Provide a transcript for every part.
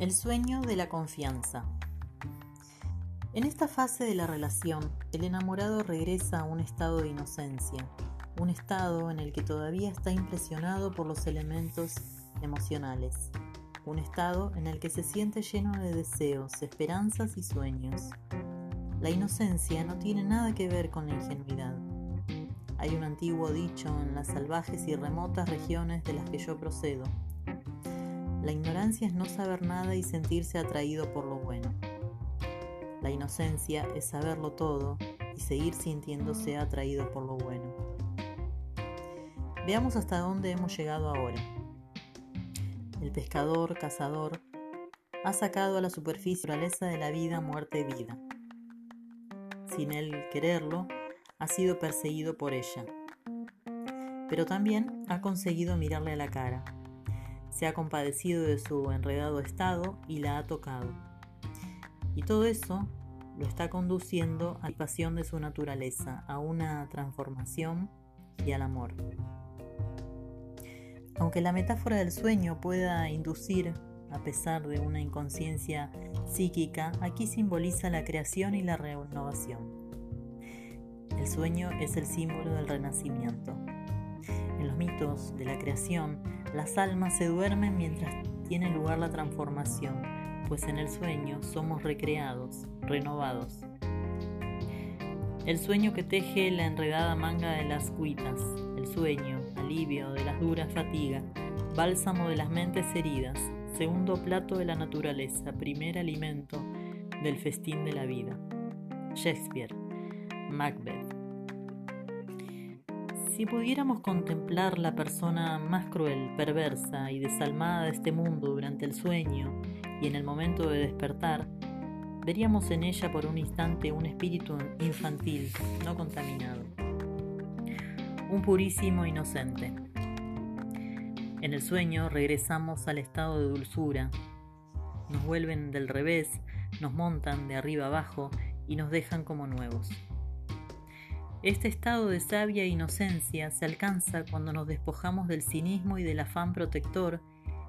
El sueño de la confianza. En esta fase de la relación, el enamorado regresa a un estado de inocencia, un estado en el que todavía está impresionado por los elementos emocionales, un estado en el que se siente lleno de deseos, esperanzas y sueños. La inocencia no tiene nada que ver con la ingenuidad. Hay un antiguo dicho en las salvajes y remotas regiones de las que yo procedo, la ignorancia es no saber nada y sentirse atraído por lo bueno. La inocencia es saberlo todo y seguir sintiéndose atraído por lo bueno. Veamos hasta dónde hemos llegado ahora. El pescador, cazador, ha sacado a la superficie la naturaleza de la vida, muerte y vida. Sin él quererlo, ha sido perseguido por ella. Pero también ha conseguido mirarle a la cara se ha compadecido de su enredado estado y la ha tocado. Y todo eso lo está conduciendo a la pasión de su naturaleza, a una transformación y al amor. Aunque la metáfora del sueño pueda inducir, a pesar de una inconsciencia psíquica, aquí simboliza la creación y la renovación. El sueño es el símbolo del renacimiento. Mitos de la creación, las almas se duermen mientras tiene lugar la transformación, pues en el sueño somos recreados, renovados. El sueño que teje la enredada manga de las cuitas, el sueño, alivio de las duras fatigas, bálsamo de las mentes heridas, segundo plato de la naturaleza, primer alimento del festín de la vida. Shakespeare, Macbeth. Si pudiéramos contemplar la persona más cruel, perversa y desalmada de este mundo durante el sueño y en el momento de despertar, veríamos en ella por un instante un espíritu infantil, no contaminado, un purísimo inocente. En el sueño regresamos al estado de dulzura, nos vuelven del revés, nos montan de arriba abajo y nos dejan como nuevos. Este estado de sabia inocencia se alcanza cuando nos despojamos del cinismo y del afán protector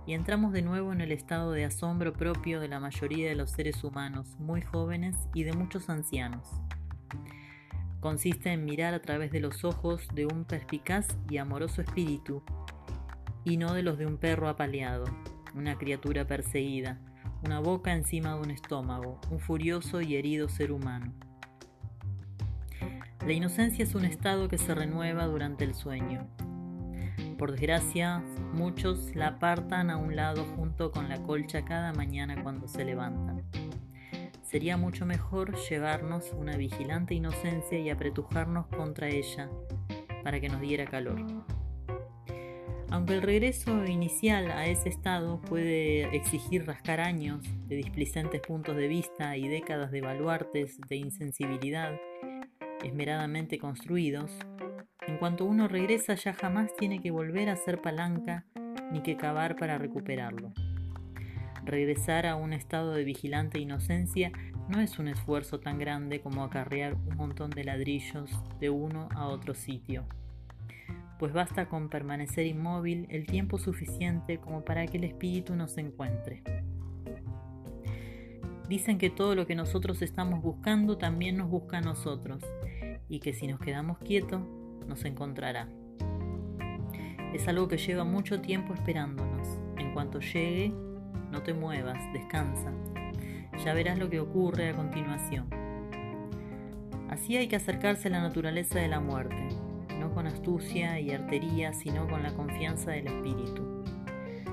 y entramos de nuevo en el estado de asombro propio de la mayoría de los seres humanos, muy jóvenes y de muchos ancianos. Consiste en mirar a través de los ojos de un perspicaz y amoroso espíritu, y no de los de un perro apaleado, una criatura perseguida, una boca encima de un estómago, un furioso y herido ser humano. La inocencia es un estado que se renueva durante el sueño. Por desgracia, muchos la apartan a un lado junto con la colcha cada mañana cuando se levantan. Sería mucho mejor llevarnos una vigilante inocencia y apretujarnos contra ella para que nos diera calor. Aunque el regreso inicial a ese estado puede exigir rascar años de displicentes puntos de vista y décadas de baluartes de insensibilidad, esmeradamente construidos, en cuanto uno regresa ya jamás tiene que volver a ser palanca ni que cavar para recuperarlo. Regresar a un estado de vigilante inocencia no es un esfuerzo tan grande como acarrear un montón de ladrillos de uno a otro sitio, pues basta con permanecer inmóvil el tiempo suficiente como para que el espíritu nos encuentre. Dicen que todo lo que nosotros estamos buscando también nos busca a nosotros y que si nos quedamos quietos nos encontrará. Es algo que lleva mucho tiempo esperándonos. En cuanto llegue, no te muevas, descansa. Ya verás lo que ocurre a continuación. Así hay que acercarse a la naturaleza de la muerte, no con astucia y artería, sino con la confianza del espíritu.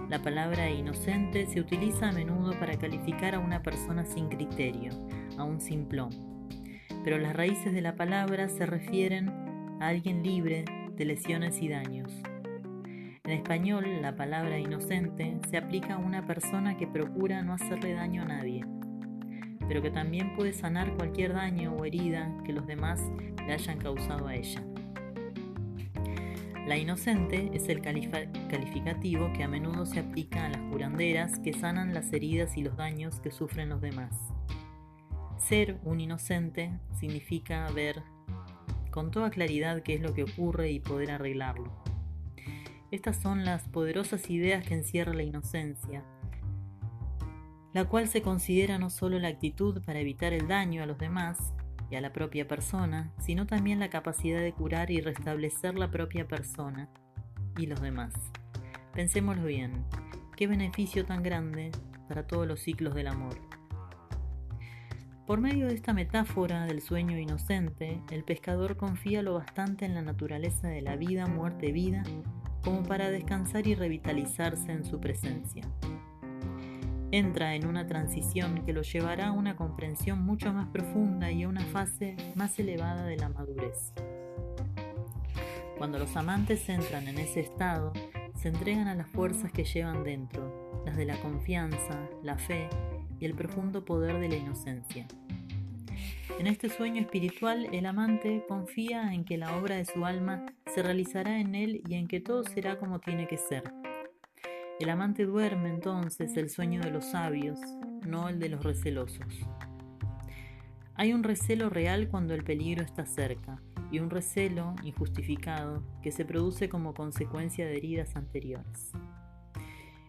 La palabra inocente se utiliza a menudo para calificar a una persona sin criterio, a un simplón pero las raíces de la palabra se refieren a alguien libre de lesiones y daños. En español, la palabra inocente se aplica a una persona que procura no hacerle daño a nadie, pero que también puede sanar cualquier daño o herida que los demás le hayan causado a ella. La inocente es el calificativo que a menudo se aplica a las curanderas que sanan las heridas y los daños que sufren los demás. Ser un inocente significa ver con toda claridad qué es lo que ocurre y poder arreglarlo. Estas son las poderosas ideas que encierra la inocencia. la cual se considera no solo la actitud para evitar el daño a los demás y a la propia persona, sino también la capacidad de curar y restablecer la propia persona y los demás. Pensémoslo bien, qué beneficio tan grande para todos los ciclos del amor. Por medio de esta metáfora del sueño inocente, el pescador confía lo bastante en la naturaleza de la vida, muerte, vida, como para descansar y revitalizarse en su presencia. Entra en una transición que lo llevará a una comprensión mucho más profunda y a una fase más elevada de la madurez. Cuando los amantes entran en ese estado, se entregan a las fuerzas que llevan dentro, las de la confianza, la fe y el profundo poder de la inocencia. En este sueño espiritual, el amante confía en que la obra de su alma se realizará en él y en que todo será como tiene que ser. El amante duerme entonces el sueño de los sabios, no el de los recelosos. Hay un recelo real cuando el peligro está cerca y un recelo injustificado que se produce como consecuencia de heridas anteriores.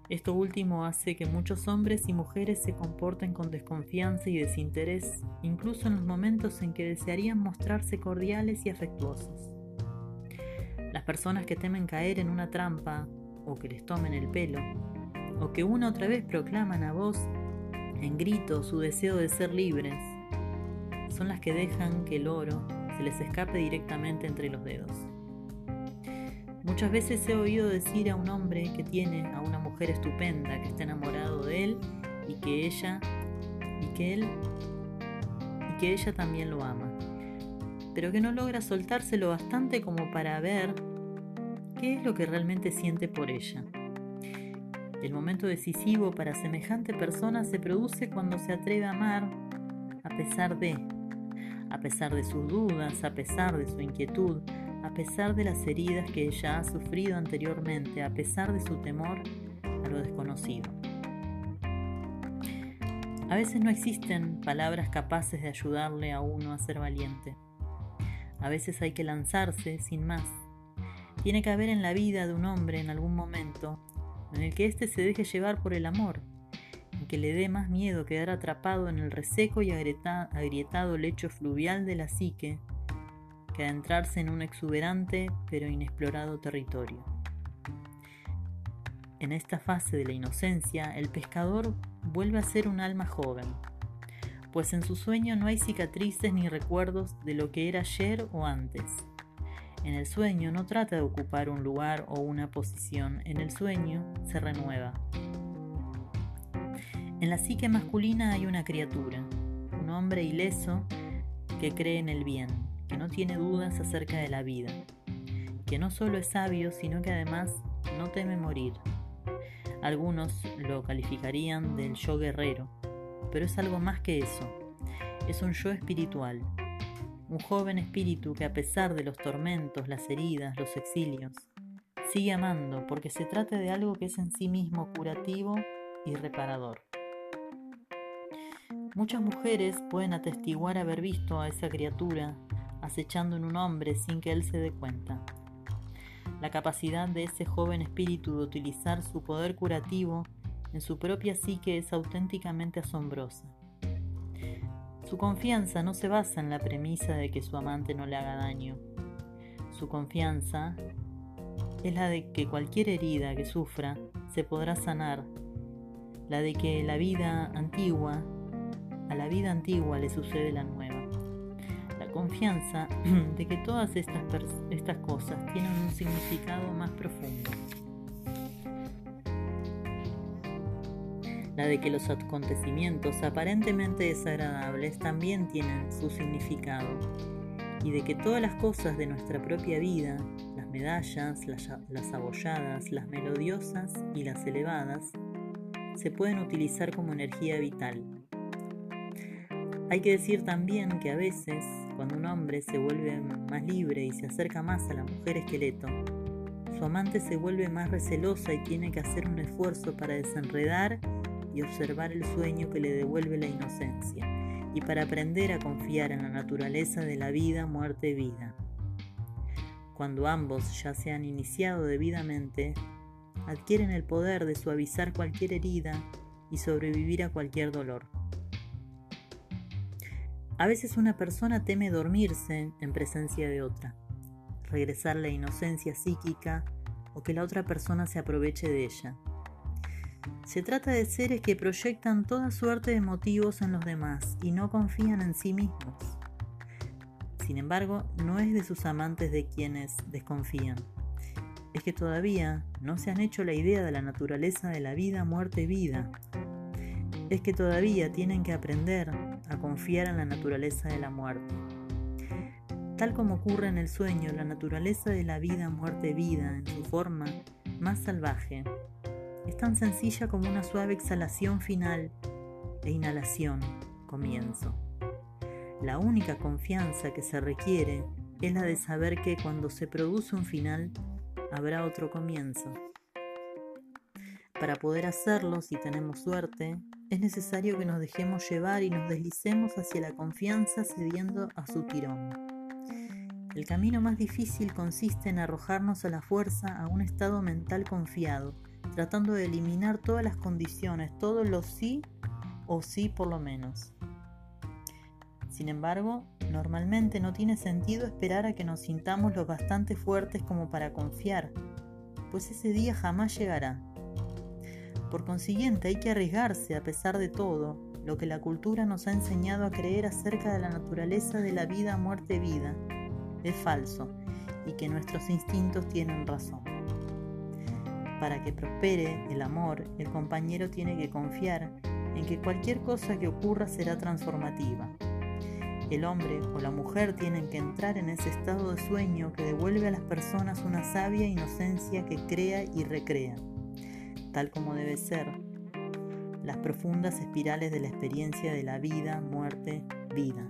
Esto último hace que muchos hombres y mujeres se comporten con desconfianza y desinterés, incluso en los momentos en que desearían mostrarse cordiales y afectuosos. Las personas que temen caer en una trampa, o que les tomen el pelo, o que una otra vez proclaman a voz, en grito, su deseo de ser libres, son las que dejan que el oro se les escape directamente entre los dedos. Muchas veces he oído decir a un hombre que tiene a una mujer estupenda, que está enamorado de él y que ella y que él y que ella también lo ama, pero que no logra soltárselo bastante como para ver qué es lo que realmente siente por ella. El momento decisivo para semejante persona se produce cuando se atreve a amar a pesar de, a pesar de sus dudas, a pesar de su inquietud, a pesar de las heridas que ella ha sufrido anteriormente, a pesar de su temor a lo desconocido. A veces no existen palabras capaces de ayudarle a uno a ser valiente. A veces hay que lanzarse sin más. Tiene que haber en la vida de un hombre en algún momento en el que éste se deje llevar por el amor, en que le dé más miedo quedar atrapado en el reseco y agrietado lecho fluvial de la psique adentrarse en un exuberante pero inexplorado territorio. En esta fase de la inocencia, el pescador vuelve a ser un alma joven, pues en su sueño no hay cicatrices ni recuerdos de lo que era ayer o antes. En el sueño no trata de ocupar un lugar o una posición, en el sueño se renueva. En la psique masculina hay una criatura, un hombre ileso que cree en el bien, que no tiene dudas acerca de la vida, que no solo es sabio, sino que además no teme morir. Algunos lo calificarían del yo guerrero, pero es algo más que eso. Es un yo espiritual, un joven espíritu que a pesar de los tormentos, las heridas, los exilios, sigue amando porque se trata de algo que es en sí mismo curativo y reparador. Muchas mujeres pueden atestiguar haber visto a esa criatura acechando en un hombre sin que él se dé cuenta. La capacidad de ese joven espíritu de utilizar su poder curativo en su propia psique es auténticamente asombrosa. Su confianza no se basa en la premisa de que su amante no le haga daño. Su confianza es la de que cualquier herida que sufra se podrá sanar, la de que la vida antigua, a la vida antigua le sucede la nueva confianza de que todas estas, estas cosas tienen un significado más profundo. La de que los acontecimientos aparentemente desagradables también tienen su significado y de que todas las cosas de nuestra propia vida, las medallas, las, las abolladas, las melodiosas y las elevadas, se pueden utilizar como energía vital. Hay que decir también que a veces cuando un hombre se vuelve más libre y se acerca más a la mujer esqueleto, su amante se vuelve más recelosa y tiene que hacer un esfuerzo para desenredar y observar el sueño que le devuelve la inocencia, y para aprender a confiar en la naturaleza de la vida, muerte vida. Cuando ambos ya se han iniciado debidamente, adquieren el poder de suavizar cualquier herida y sobrevivir a cualquier dolor. A veces una persona teme dormirse en presencia de otra, regresar la inocencia psíquica o que la otra persona se aproveche de ella. Se trata de seres que proyectan toda suerte de motivos en los demás y no confían en sí mismos. Sin embargo, no es de sus amantes de quienes desconfían. Es que todavía no se han hecho la idea de la naturaleza de la vida, muerte vida. Es que todavía tienen que aprender a confiar en la naturaleza de la muerte. Tal como ocurre en el sueño, la naturaleza de la vida, muerte, vida, en su forma más salvaje, es tan sencilla como una suave exhalación final e inhalación, comienzo. La única confianza que se requiere es la de saber que cuando se produce un final, habrá otro comienzo. Para poder hacerlo, si tenemos suerte, es necesario que nos dejemos llevar y nos deslicemos hacia la confianza cediendo a su tirón. El camino más difícil consiste en arrojarnos a la fuerza a un estado mental confiado, tratando de eliminar todas las condiciones, todos los sí o sí por lo menos. Sin embargo, normalmente no tiene sentido esperar a que nos sintamos lo bastante fuertes como para confiar, pues ese día jamás llegará. Por consiguiente, hay que arriesgarse a pesar de todo, lo que la cultura nos ha enseñado a creer acerca de la naturaleza de la vida, muerte, vida. Es falso y que nuestros instintos tienen razón. Para que prospere el amor, el compañero tiene que confiar en que cualquier cosa que ocurra será transformativa. El hombre o la mujer tienen que entrar en ese estado de sueño que devuelve a las personas una sabia inocencia que crea y recrea tal como debe ser, las profundas espirales de la experiencia de la vida, muerte, vida.